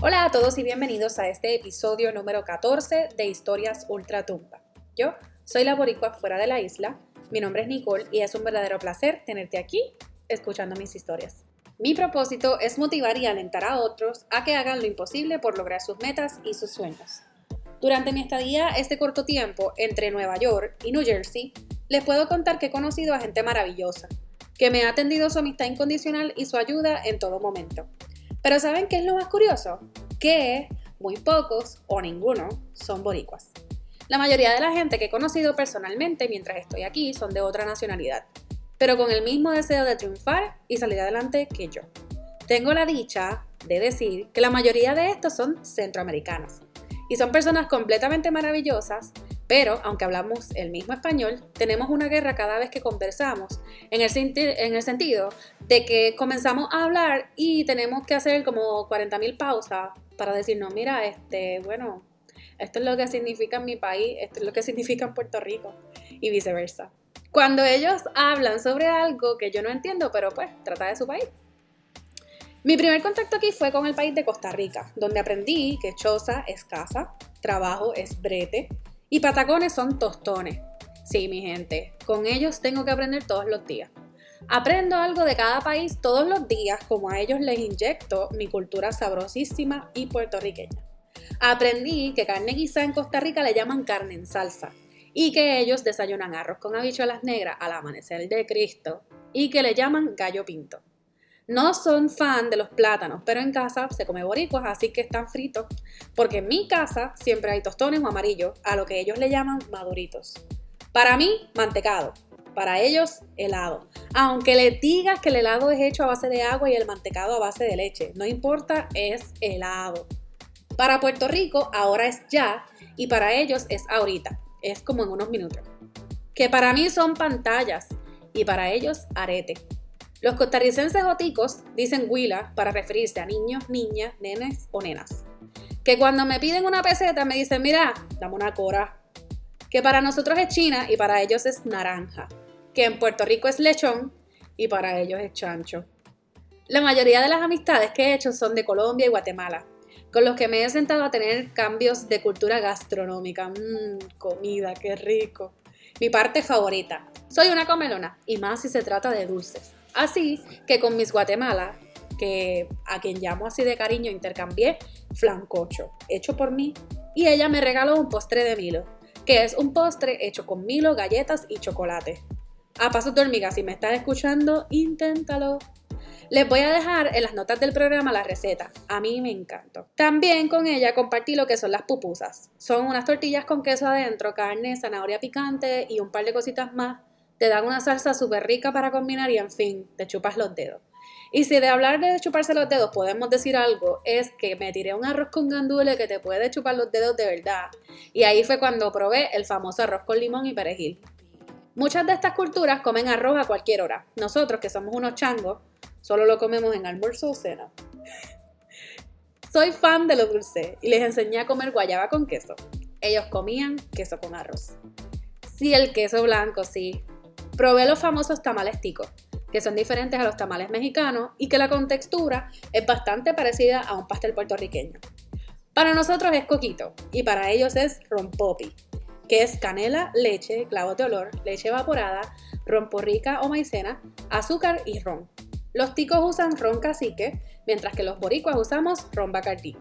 Hola a todos y bienvenidos a este episodio número 14 de Historias Ultratumba. Yo soy la boricua fuera de la isla, mi nombre es Nicole y es un verdadero placer tenerte aquí escuchando mis historias. Mi propósito es motivar y alentar a otros a que hagan lo imposible por lograr sus metas y sus sueños. Durante mi estadía este corto tiempo entre Nueva York y New Jersey, les puedo contar que he conocido a gente maravillosa, que me ha atendido su amistad incondicional y su ayuda en todo momento. Pero ¿saben qué es lo más curioso? Que muy pocos o ninguno son boricuas. La mayoría de la gente que he conocido personalmente mientras estoy aquí son de otra nacionalidad, pero con el mismo deseo de triunfar y salir adelante que yo. Tengo la dicha de decir que la mayoría de estos son centroamericanos y son personas completamente maravillosas pero, aunque hablamos el mismo español, tenemos una guerra cada vez que conversamos, en el, en el sentido de que comenzamos a hablar y tenemos que hacer como 40.000 pausas para decirnos, mira, este, bueno, esto es lo que significa mi país, esto es lo que significa Puerto Rico y viceversa. Cuando ellos hablan sobre algo que yo no entiendo, pero pues trata de su país. Mi primer contacto aquí fue con el país de Costa Rica, donde aprendí que choza es casa, trabajo es brete, y patacones son tostones. Sí, mi gente, con ellos tengo que aprender todos los días. Aprendo algo de cada país todos los días, como a ellos les inyecto mi cultura sabrosísima y puertorriqueña. Aprendí que carne guisada en Costa Rica le llaman carne en salsa y que ellos desayunan arroz con habichuelas negras al amanecer de Cristo y que le llaman gallo pinto. No son fan de los plátanos, pero en casa se come boricuas, así que están fritos, porque en mi casa siempre hay tostones o amarillos, a lo que ellos le llaman maduritos. Para mí, mantecado. Para ellos, helado. Aunque le digas que el helado es hecho a base de agua y el mantecado a base de leche, no importa, es helado. Para Puerto Rico, ahora es ya, y para ellos es ahorita, es como en unos minutos. Que para mí son pantallas, y para ellos arete. Los costarricenses goticos dicen huila para referirse a niños, niñas, nenes o nenas. Que cuando me piden una peseta me dicen, mira, dame una cora. Que para nosotros es china y para ellos es naranja. Que en Puerto Rico es lechón y para ellos es chancho. La mayoría de las amistades que he hecho son de Colombia y Guatemala, con los que me he sentado a tener cambios de cultura gastronómica. Mmm, comida, qué rico. Mi parte favorita. Soy una comelona, y más si se trata de dulces. Así que con mis Guatemala, que a quien llamo así de cariño, intercambié flancocho, hecho por mí, y ella me regaló un postre de Milo, que es un postre hecho con Milo, galletas y chocolate. A paso de hormiga, si me estás escuchando, inténtalo. Les voy a dejar en las notas del programa la receta. A mí me encantó. También con ella compartí lo que son las pupusas. Son unas tortillas con queso adentro, carne, zanahoria picante y un par de cositas más te dan una salsa súper rica para combinar y en fin, te chupas los dedos. Y si de hablar de chuparse los dedos podemos decir algo, es que me tiré un arroz con gandules que te puede chupar los dedos de verdad. Y ahí fue cuando probé el famoso arroz con limón y perejil. Muchas de estas culturas comen arroz a cualquier hora. Nosotros, que somos unos changos, solo lo comemos en almuerzo o cena. Soy fan de lo dulce y les enseñé a comer guayaba con queso. Ellos comían queso con arroz. Sí, el queso blanco, sí, Probé los famosos tamales ticos, que son diferentes a los tamales mexicanos y que la contextura es bastante parecida a un pastel puertorriqueño. Para nosotros es coquito y para ellos es rompopi, que es canela, leche, clavos de olor, leche evaporada, romporrica o maicena, azúcar y ron. Los ticos usan ron cacique, mientras que los boricuas usamos ron bacardí.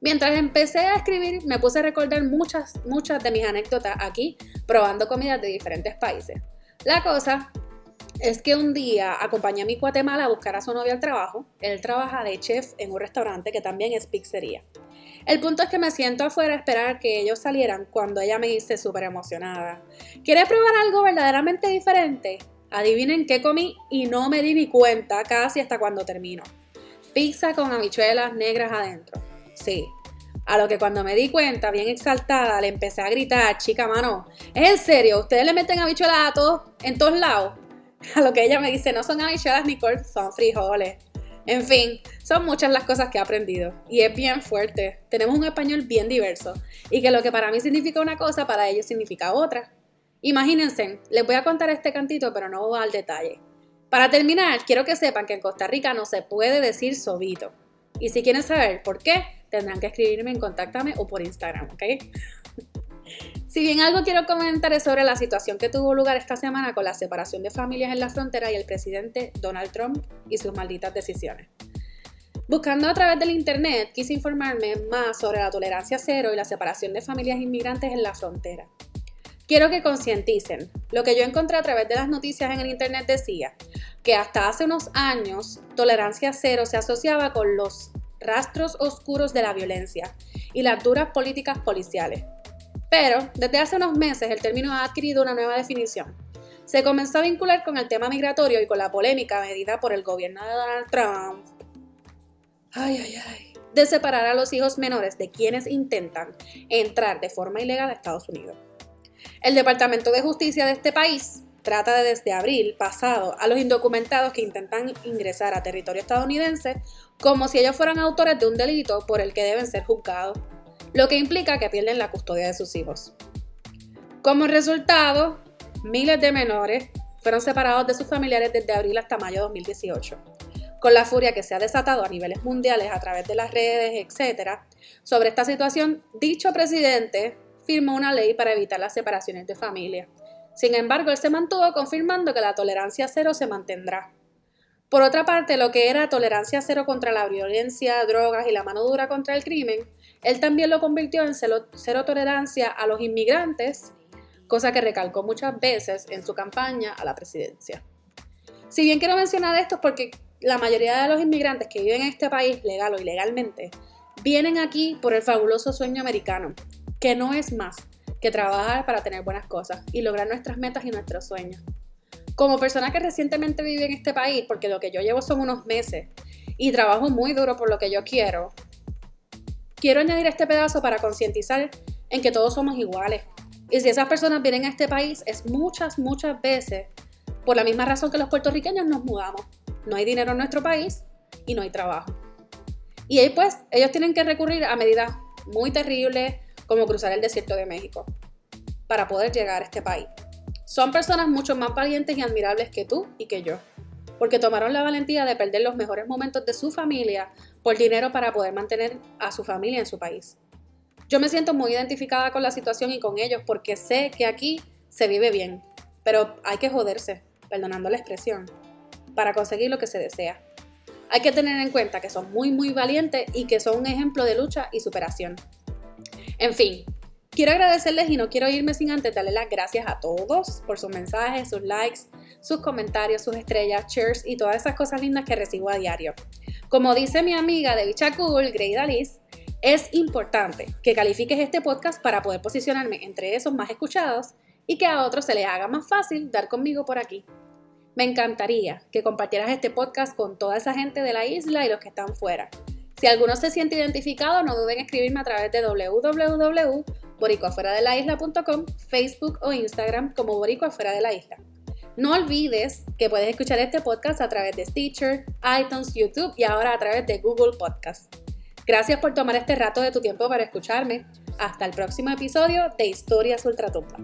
Mientras empecé a escribir, me puse a recordar muchas, muchas de mis anécdotas aquí, probando comidas de diferentes países. La cosa es que un día acompañé a mi Guatemala a buscar a su novia al trabajo. Él trabaja de chef en un restaurante que también es pizzería. El punto es que me siento afuera a esperar que ellos salieran cuando ella me dice súper emocionada. ¿Quieres probar algo verdaderamente diferente? Adivinen qué comí y no me di ni cuenta casi hasta cuando termino. Pizza con habichuelas negras adentro. Sí, a lo que cuando me di cuenta, bien exaltada, le empecé a gritar, chica, mano, ¿es en serio? ¿Ustedes le meten habichuelas a todos, en todos lados? A lo que ella me dice, no son habichuelas, Nicole, son frijoles. En fin, son muchas las cosas que he aprendido y es bien fuerte. Tenemos un español bien diverso y que lo que para mí significa una cosa, para ellos significa otra. Imagínense, les voy a contar este cantito, pero no voy al detalle. Para terminar, quiero que sepan que en Costa Rica no se puede decir sobito. Y si quieren saber por qué, tendrán que escribirme en Contáctame o por Instagram, ¿ok? Si bien algo quiero comentar es sobre la situación que tuvo lugar esta semana con la separación de familias en la frontera y el presidente Donald Trump y sus malditas decisiones. Buscando a través del internet, quise informarme más sobre la tolerancia cero y la separación de familias inmigrantes en la frontera. Quiero que concienticen. Lo que yo encontré a través de las noticias en el internet decía que hasta hace unos años tolerancia cero se asociaba con los rastros oscuros de la violencia y las duras políticas policiales. Pero desde hace unos meses el término ha adquirido una nueva definición. Se comenzó a vincular con el tema migratorio y con la polémica medida por el gobierno de Donald Trump. Ay, ay, ay. De separar a los hijos menores de quienes intentan entrar de forma ilegal a Estados Unidos. El Departamento de Justicia de este país trata de desde abril pasado a los indocumentados que intentan ingresar a territorio estadounidense como si ellos fueran autores de un delito por el que deben ser juzgados lo que implica que pierden la custodia de sus hijos. Como resultado, miles de menores fueron separados de sus familiares desde abril hasta mayo de 2018. Con la furia que se ha desatado a niveles mundiales a través de las redes, etc., sobre esta situación, dicho presidente firmó una ley para evitar las separaciones de familia. Sin embargo, él se mantuvo confirmando que la tolerancia cero se mantendrá. Por otra parte, lo que era tolerancia cero contra la violencia, drogas y la mano dura contra el crimen, él también lo convirtió en cero, tolerancia a los inmigrantes, cosa que recalcó muchas veces en su campaña a la presidencia. Si bien quiero mencionar esto porque la mayoría de los inmigrantes que viven en este país, legal o ilegalmente, vienen aquí por el fabuloso sueño americano, que no es más que trabajar para tener buenas cosas y lograr nuestras metas y nuestros sueños. Como persona que recientemente vive en este país, porque lo que yo llevo son unos meses y trabajo muy duro por lo que yo quiero, Quiero añadir este pedazo para concientizar en que todos somos iguales. Y si esas personas vienen a este país es muchas, muchas veces por la misma razón que los puertorriqueños nos mudamos. No hay dinero en nuestro país y no hay trabajo. Y ahí pues ellos tienen que recurrir a medidas muy terribles como cruzar el desierto de México para poder llegar a este país. Son personas mucho más valientes y admirables que tú y que yo porque tomaron la valentía de perder los mejores momentos de su familia por dinero para poder mantener a su familia en su país. Yo me siento muy identificada con la situación y con ellos porque sé que aquí se vive bien, pero hay que joderse, perdonando la expresión, para conseguir lo que se desea. Hay que tener en cuenta que son muy muy valientes y que son un ejemplo de lucha y superación. En fin, Quiero agradecerles y no quiero irme sin antes darle las gracias a todos por sus mensajes, sus likes, sus comentarios, sus estrellas, shares y todas esas cosas lindas que recibo a diario. Como dice mi amiga de Bicha Cool, Greida Liz, es importante que califiques este podcast para poder posicionarme entre esos más escuchados y que a otros se les haga más fácil dar conmigo por aquí. Me encantaría que compartieras este podcast con toda esa gente de la isla y los que están fuera. Si alguno se siente identificado, no duden en escribirme a través de www.boricoafuera-de-la-isla.com, Facebook o Instagram como Borico Afuera de la Isla. No olvides que puedes escuchar este podcast a través de Stitcher, iTunes, YouTube y ahora a través de Google Podcast. Gracias por tomar este rato de tu tiempo para escucharme. Hasta el próximo episodio de Historias Ultratumba.